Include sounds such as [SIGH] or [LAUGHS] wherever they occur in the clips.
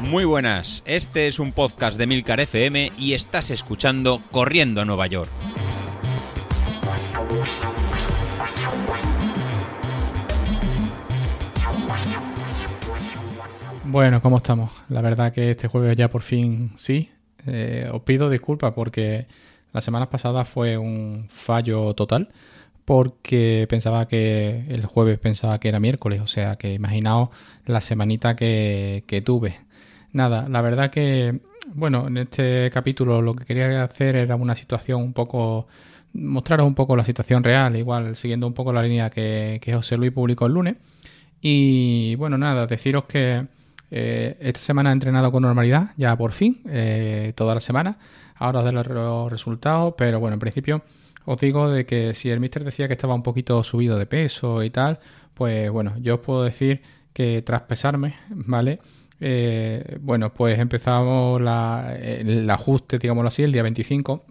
Muy buenas, este es un podcast de Milcar FM y estás escuchando Corriendo a Nueva York. Bueno, ¿cómo estamos? La verdad que este jueves ya por fin sí. Eh, os pido disculpas porque las semanas pasadas fue un fallo total porque pensaba que el jueves pensaba que era miércoles, o sea que imaginaos la semanita que, que tuve. Nada, la verdad que, bueno, en este capítulo lo que quería hacer era una situación un poco, mostraros un poco la situación real, igual siguiendo un poco la línea que, José Luis publicó el lunes. Y bueno, nada, deciros que eh, esta semana he entrenado con normalidad, ya por fin, eh, toda la semana. Ahora os daré los resultados, pero bueno, en principio os digo de que si el mister decía que estaba un poquito subido de peso y tal, pues bueno, yo os puedo decir que tras pesarme, [LAUGHS] ¿vale? Eh, bueno, pues empezamos el ajuste, digámoslo así, el día 25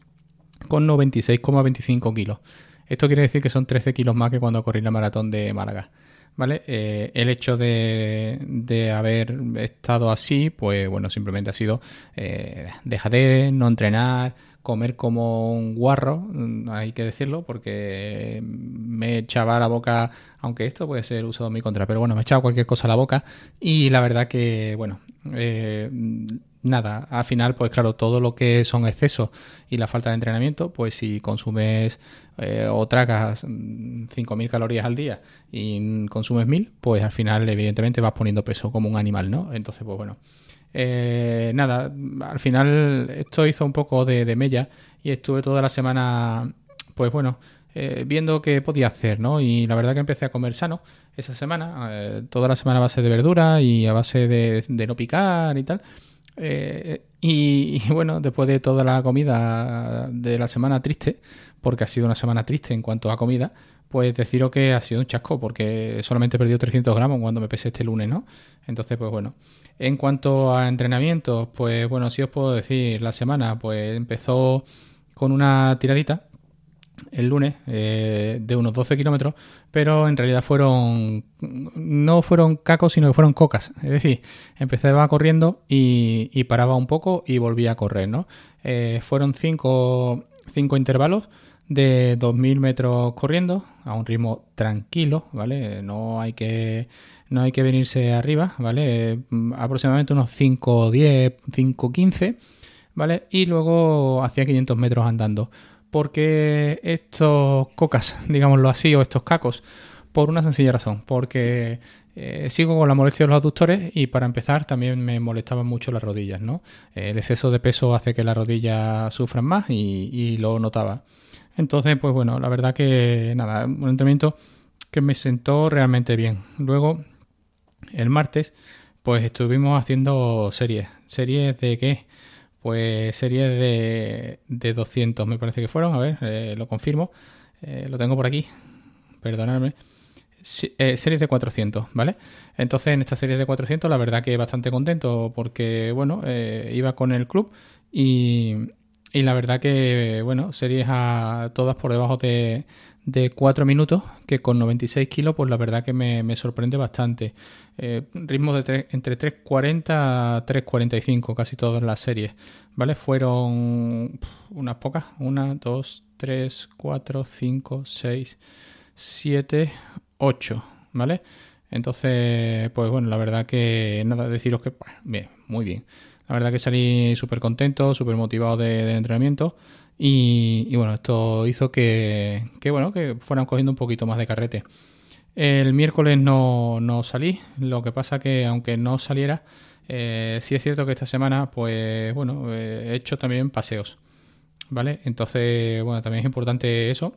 con 96,25 kilos. Esto quiere decir que son 13 kilos más que cuando corrí la maratón de Málaga. ¿Vale? Eh, el hecho de, de, haber estado así, pues bueno, simplemente ha sido eh, de no entrenar, comer como un guarro, mm, hay que decirlo, porque me echaba la boca, aunque esto puede ser usado en mi contra, pero bueno, me echaba cualquier cosa a la boca y la verdad que, bueno, eh, nada, al final, pues claro, todo lo que son excesos y la falta de entrenamiento, pues si consumes eh, o tragas 5.000 calorías al día y consumes 1.000, pues al final, evidentemente, vas poniendo peso como un animal, ¿no? Entonces, pues bueno. Eh, nada, al final esto hizo un poco de, mella y estuve toda la semana, pues bueno, eh, viendo qué podía hacer, ¿no? Y la verdad que empecé a comer sano esa semana, eh, toda la semana a base de verdura y a base de, no picar y tal. y, bueno, después de toda la comida de la semana triste, porque ha sido una semana triste en cuanto a comida, pues deciros que ha sido un chasco, porque solamente he perdido 300 gramos cuando me pesé este lunes, ¿no? Entonces, pues bueno. En cuanto a entrenamientos, pues bueno, si os puedo decir, la semana pues empezó con una tiradita el lunes eh, de unos 12 kilómetros, pero en realidad fueron no fueron cacos, sino que fueron cocas. Es decir, empezaba corriendo y, paraba un poco y volvía a correr, ¿no? Eh, fueron cinco, cinco intervalos de 2.000 metros corriendo a un ritmo tranquilo, ¿vale? No hay que no hay que venirse arriba, ¿vale? Mm, aproximadamente unos 5, 10, 5, 15, ¿vale? Y luego hacía 500 metros andando. Porque estos cocas, [LAUGHS] digámoslo así, o estos cacos, por una sencilla razón, porque eh, sigo con la molestia de los aductores y para empezar también me molestaban mucho las rodillas, ¿no? El exceso de peso hace que las rodillas sufran más y, y lo notaba. Entonces, pues bueno, la verdad que nada, un entrenamiento que me sentó realmente bien. Luego el martes, pues estuvimos haciendo series. ¿Series de qué? Pues series de, de 200, me parece que fueron. A ver, eh, lo confirmo. Eh, lo tengo por aquí. Perdonadme. Eh, series de 400, ¿vale? Entonces, en esta serie de 400, la verdad que bastante contento porque, bueno, iba con el club y, y la verdad que, bueno, series a todas por debajo de, de 4 minutos, que con 96 kilos, pues la verdad que me, sorprende bastante. Eh, ritmo de entre 3.40 a 3.45, casi todas las series, ¿vale? Fueron unas pocas, 1, 2, 3, 4, 5, 6, 7, 8, ¿vale? Entonces, pues bueno, la verdad que nada, deciros que, muy bien. La verdad que salí súper contento, súper motivado de entrenamiento. Y, bueno, esto hizo que, bueno, que fueran cogiendo un poquito más de carrete. El miércoles no, no salí, lo que pasa que aunque no saliera, eh, sí es cierto que esta semana, pues bueno, eh, he hecho también paseos, ¿vale? Entonces, bueno, también es importante eso.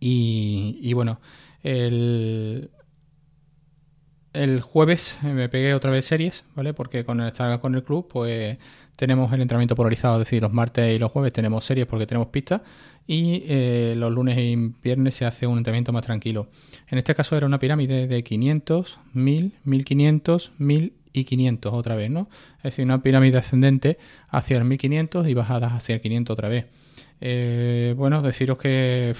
Y, y bueno, el, el jueves me pegué otra vez series, ¿vale? Porque con el estar con el club, pues tenemos el entrenamiento polarizado, es decir, los martes y los jueves tenemos series porque tenemos pistas y eh, los lunes y viernes se hace un entrenamiento más tranquilo. En este caso era una pirámide de 500, 1000, 1500, 1000 y 500 otra vez, ¿no? Es decir, una pirámide ascendente hacia el 1500 y bajadas hacia el 500 otra vez. Eh, bueno, deciros que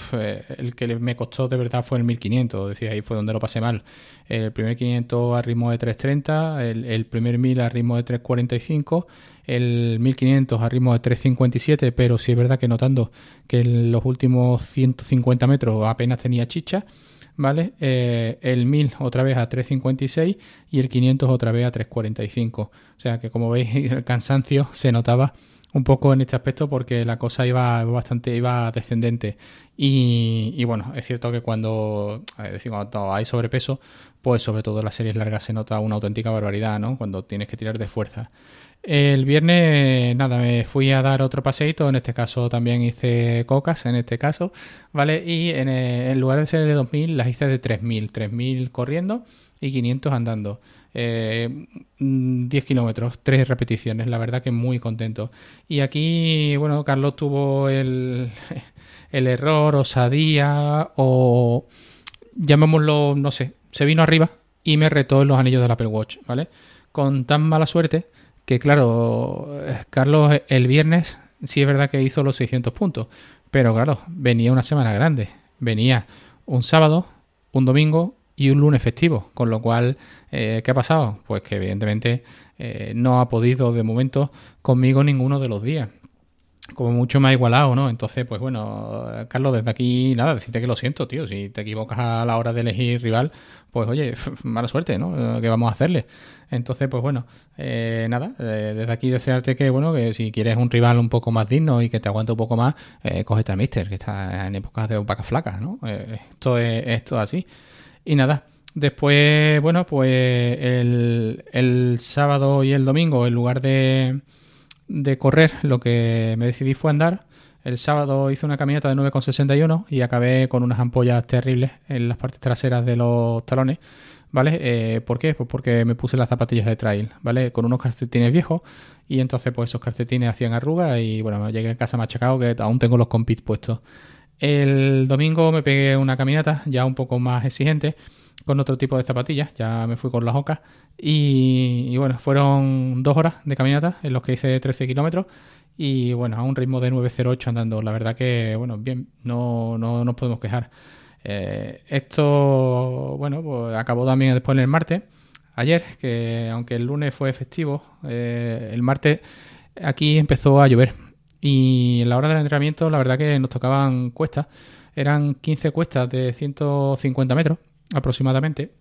el que me costó de verdad fue el 1500, decía, ahí fue donde lo pasé mal. El primer 500 a ritmo de 3.30, el, el primer 1000 a ritmo de 3.45, el 1500 a ritmo de 3.57, pero sí es verdad que notando que en los últimos 150 metros apenas tenía chicha. ¿vale? Eh, el 1000 otra vez a 3.56 y el 500 otra vez a 3.45. O sea que como veis [LAUGHS] el cansancio se notaba un poco en este aspecto porque la cosa iba bastante iba descendente y, bueno es cierto que cuando, cuando hay sobrepeso pues sobre todo en las series largas se nota una auténtica barbaridad no cuando tienes que tirar de fuerza el viernes, nada, me fui a dar otro paseito. En este caso también hice cocas, en este caso, ¿vale? Y en, eh, lugar de ser de 2000, las hice de 3000. 3000 corriendo y 500 andando. 10 eh, mm, kilómetros, 3 repeticiones, la verdad que muy contento. Y aquí, bueno, Carlos tuvo el, [LAUGHS] el error, osadía o llamémoslo, no sé, se vino arriba y me retó en los anillos del Apple Watch, ¿vale? Con tan mala suerte que claro, Carlos el viernes sí es verdad que hizo los 600 puntos, pero claro, venía una semana grande, venía un sábado, un domingo y un lunes festivo, con lo cual, eh, ¿qué ha pasado? Pues que evidentemente eh, no ha podido de momento conmigo ninguno de los días como mucho más igualado, ¿no? Entonces, pues bueno, Carlos, desde aquí, nada, decirte que lo siento, tío. Si te equivocas a la hora de elegir rival, pues oye, [LAUGHS] mala suerte, ¿no? ¿Qué vamos a hacerle? Entonces, pues bueno, eh, nada, eh, desde aquí desearte que, bueno, que si quieres un rival un poco más digno y que te aguante un poco más, eh, cógete a Mister, que está en épocas de vacas flacas, ¿no? Eh, esto es esto así. Y nada, después, bueno, pues el, el sábado y el domingo, en lugar de de correr, lo que me decidí fue andar. El sábado hice una caminata de 9,61 y acabé con unas ampollas terribles en las partes traseras de los talones. ¿Vale? Eh, ¿Por qué? Pues porque me puse las zapatillas de trail, ¿vale? Con unos calcetines viejos y entonces pues esos calcetines hacían arrugas y bueno, llegué a casa machacado que aún tengo los compits puestos. El domingo me pegué una caminata ya un poco más exigente con otro tipo de zapatillas, ya me fui con las ocas y, bueno, fueron dos horas de caminata en los que hice 13 kilómetros y bueno, a un ritmo de 9.08 andando. La verdad que, bueno, bien, no, no nos podemos quejar. Eh, esto, bueno, pues acabó también después en el martes, ayer, que aunque el lunes fue festivo, eh, el martes aquí empezó a llover. Y en la hora del entrenamiento, la verdad que nos tocaban cuestas. Eran 15 cuestas de 150 metros aproximadamente,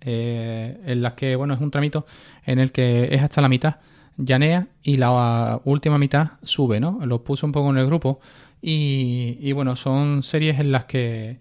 eh, en las que, bueno, es un tramito en el que es hasta la mitad llanea y la última mitad sube, ¿no? Lo puse un poco en el grupo y, bueno, son series en las que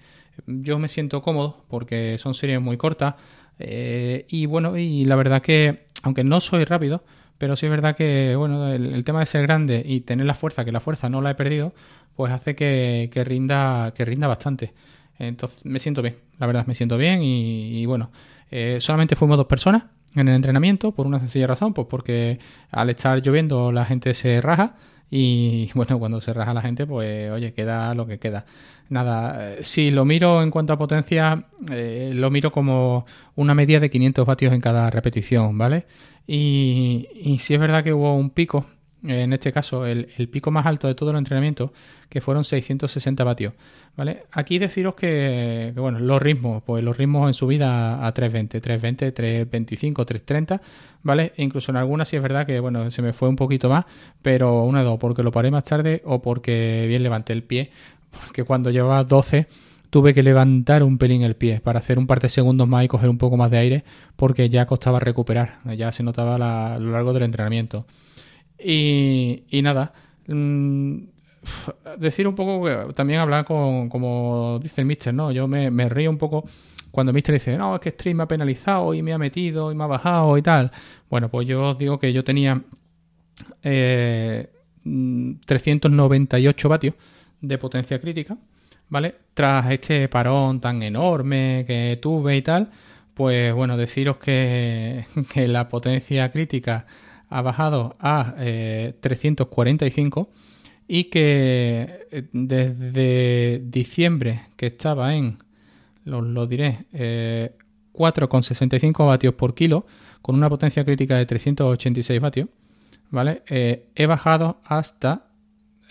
yo me siento cómodo porque son series muy cortas eh, y bueno, y la verdad que, aunque no soy rápido, pero sí es verdad que, bueno, el, tema de ser grande y tener la fuerza, que la fuerza no la he perdido, pues hace que, que rinda, que rinda bastante. Entonces me siento bien, la verdad, me siento bien y, bueno, eh, solamente fuimos dos personas en el entrenamiento por una sencilla razón, pues porque al estar lloviendo la gente se raja y [LAUGHS] bueno, cuando se raja la gente, pues oye, queda lo que queda. Nada, eh, si lo miro en cuanto a potencia, eh, lo miro como una media de 500 vatios en cada repetición, ¿vale? Y, y si es verdad que hubo un pico en este caso el, pico más alto de todo el entrenamiento, que fueron 660 vatios. ¿vale? Aquí deciros que, bueno, los ritmos, pues los ritmos en subida a 320, 320, 325, 330, ¿vale? E incluso en algunas sí es verdad que, bueno, se me fue un poquito más, pero una de dos, porque lo paré más tarde o porque bien levanté el pie, porque cuando llevaba 12 tuve que levantar un pelín el pie para hacer un par de segundos más y coger un poco más de aire porque ya costaba recuperar, ya se notaba a lo largo del entrenamiento. Y, nada, mm, decir un poco, también hablar con, como dice el Mister, ¿no? Yo me, río un poco cuando el Mister dice, no, es que Stream me ha penalizado y me ha metido y me ha bajado y tal. Bueno, pues yo os digo que yo tenía 398 eh, vatios de potencia crítica, ¿vale? Tras este parón tan enorme que tuve y tal, pues bueno, deciros que, [LAUGHS] que la potencia crítica ha bajado a 345 eh, y que eh, desde diciembre que estaba en, lo, diré, 4,65 eh, vatios por kilo con una potencia crítica de 386 vatios, ¿vale? he bajado hasta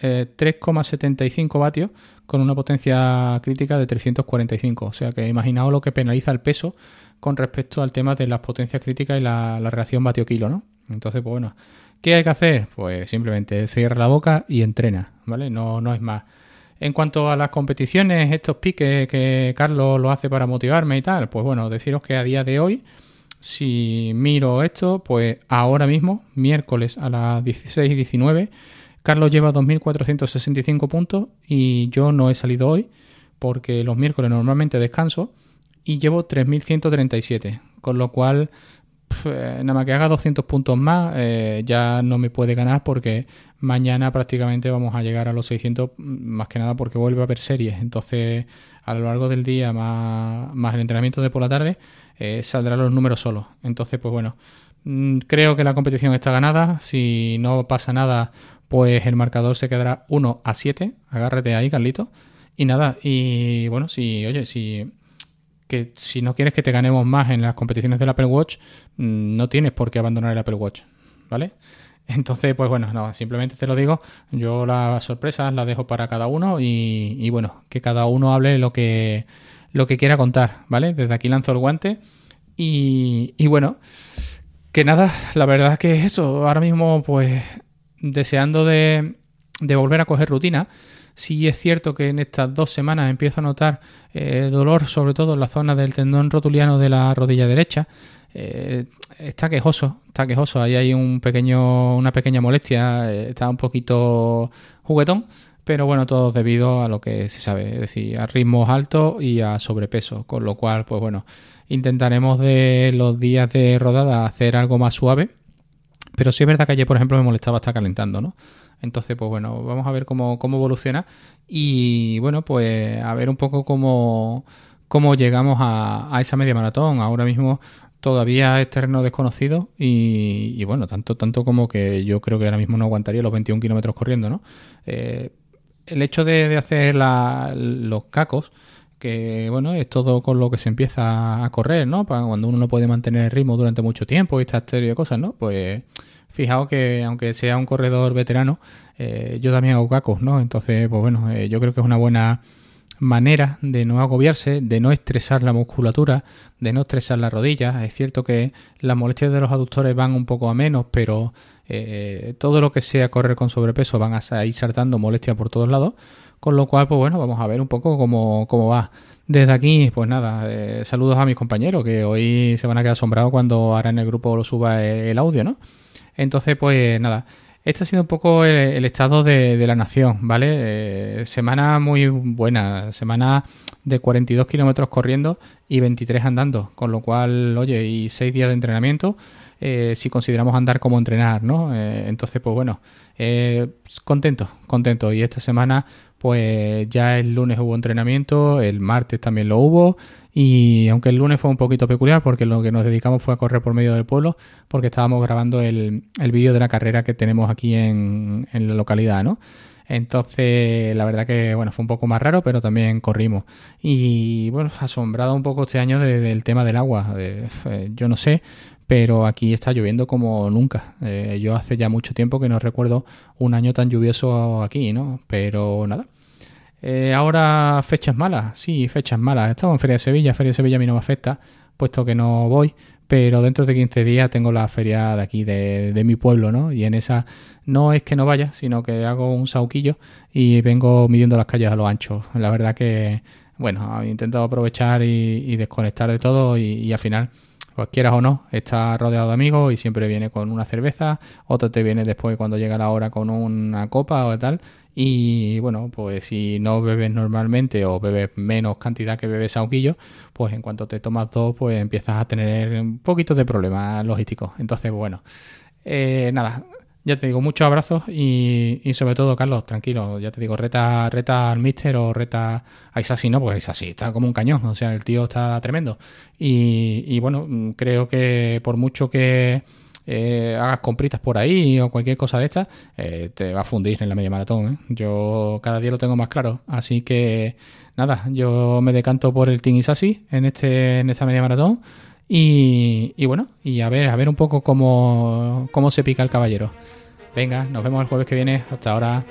3,75 vatios con una potencia crítica de 345. O sea que imaginaos lo que penaliza el peso con respecto al tema de las potencias críticas y la, la relación vatio-kilo, ¿no? Entonces, pues bueno, ¿qué hay que hacer? Pues simplemente cierra la boca y entrena, ¿vale? No, no es más. En cuanto a las competiciones, estos piques que Carlos lo hace para motivarme y tal, pues bueno, deciros que a día de hoy, si miro esto, pues ahora mismo, miércoles a las 16 y 19, Carlos lleva 2.465 puntos y yo no he salido hoy porque los miércoles normalmente descanso y llevo 3.137, con lo cual nada más que haga 200 puntos más eh, ya no me puede ganar porque mañana prácticamente vamos a llegar a los 600 más que nada porque vuelve a haber series entonces a lo largo del día más, más el entrenamiento de por la tarde eh, saldrán los números solos entonces pues bueno mm, creo que la competición está ganada si no pasa nada pues el marcador se quedará 1 a 7. Agárrate ahí, Carlito. Y nada, y bueno, si, oye, si que si no quieres que te ganemos más en las competiciones del Apple Watch, mm, no tienes por qué abandonar el Apple Watch, ¿vale? [LAUGHS] Entonces, pues bueno, no, simplemente te lo digo, yo las sorpresas las dejo para cada uno y, bueno, que cada uno hable lo que, lo que quiera contar, ¿vale? Desde aquí lanzo el guante y, bueno, que nada, la verdad es que eso, ahora mismo pues deseando de, volver a coger rutina. Sí es cierto que en estas dos semanas empiezo a notar eh, dolor, sobre todo en la zona del tendón rotuliano de la rodilla derecha. Eh, está quejoso, está quejoso. Ahí hay un pequeño, una pequeña molestia, eh, está un poquito juguetón, pero bueno, todo debido a lo que se sabe, es decir, a ritmos altos y a sobrepeso, con lo cual, pues bueno, intentaremos de los días de rodada hacer algo más suave pero sí es verdad que ayer, por ejemplo, me molestaba estar calentando, ¿no? Entonces, pues bueno, vamos a ver cómo, cómo evoluciona y bueno, pues a ver un poco cómo, cómo llegamos a, a esa media maratón. Ahora mismo todavía es terreno desconocido y, bueno, tanto, tanto como que yo creo que ahora mismo no aguantaría los 21 kilómetros corriendo, ¿no? Eh, el hecho de, hacer los cacos, que bueno, es todo con lo que se empieza a correr, ¿no? Cuando uno no puede mantener el ritmo durante mucho tiempo y esta serie de cosas, ¿no? Pues fijaos que aunque sea un corredor veterano, eh, yo también hago cacos, ¿no? Entonces, pues bueno, eh, yo creo que es una buena manera de no agobiarse, de no estresar la musculatura, de no estresar las rodillas. Es cierto que las molestias de los aductores van un poco a menos, pero eh, todo lo que sea correr con sobrepeso van a ir saltando molestias por todos lados. Con lo cual, pues bueno, vamos a ver un poco cómo, cómo va. Desde aquí, pues nada, eh, saludos a mis compañeros que hoy se van a quedar asombrados cuando ahora en el grupo lo suba el audio, ¿no? Entonces, pues nada, este ha sido un poco el, estado de, la nación, ¿vale? Eh, semana muy buena, semana de 42 kilómetros corriendo y 23 andando, con lo cual, oye, y 6 días de entrenamiento, eh, si consideramos andar como entrenar, ¿no? entonces, pues bueno, contento, contento. Y esta semana pues ya el lunes hubo entrenamiento, el martes también lo hubo y aunque el lunes fue un poquito peculiar porque lo que nos dedicamos fue a correr por medio del pueblo porque estábamos grabando el, el vídeo de la carrera que tenemos aquí en, en la localidad, ¿no? Entonces, la verdad que, bueno, fue un poco más raro, pero también corrimos. Y, bueno, asombrado un poco este año del tema del agua. Eh, yo no sé, pero aquí está lloviendo como nunca. Eh, yo hace ya mucho tiempo que no recuerdo un año tan lluvioso aquí, ¿no? Pero nada. Eh, ahora fechas malas, sí, fechas malas. Estamos en Feria de Sevilla, Feria de Sevilla a mí no me afecta, puesto que no voy, pero dentro de 15 días tengo la feria de aquí, de, de mi pueblo, ¿no? Y en esa no es que no vaya, sino que hago un sauquillo y vengo midiendo las calles a lo ancho. La verdad que, bueno, he intentado aprovechar y, desconectar de todo y al final pues quieras o no, está rodeado de amigos y siempre viene con una cerveza, otro te viene después cuando llega la hora con una copa o tal. Y bueno, pues si no bebes normalmente o bebes menos cantidad que bebes a pues en cuanto te tomas dos, pues empiezas a tener un poquito de problemas logísticos. Entonces, bueno, eh, nada, ya te digo, muchos abrazos y, y, sobre todo, Carlos, tranquilo, ya te digo, reta, reta al Mister o reta a Isasi, no, porque Isasi está como un cañón, o sea, el tío está tremendo. Y, y bueno, creo que por mucho que eh, hagas compritas por ahí o cualquier cosa de estas, eh, te va a fundir en la media maratón. ¿eh? Yo cada día lo tengo más claro, así que nada, yo me decanto por el Team Isasi en, este, en esta media maratón. Y, bueno, y a ver, a ver un poco cómo, cómo se pica el caballero. Venga, nos vemos el jueves que viene. Hasta ahora.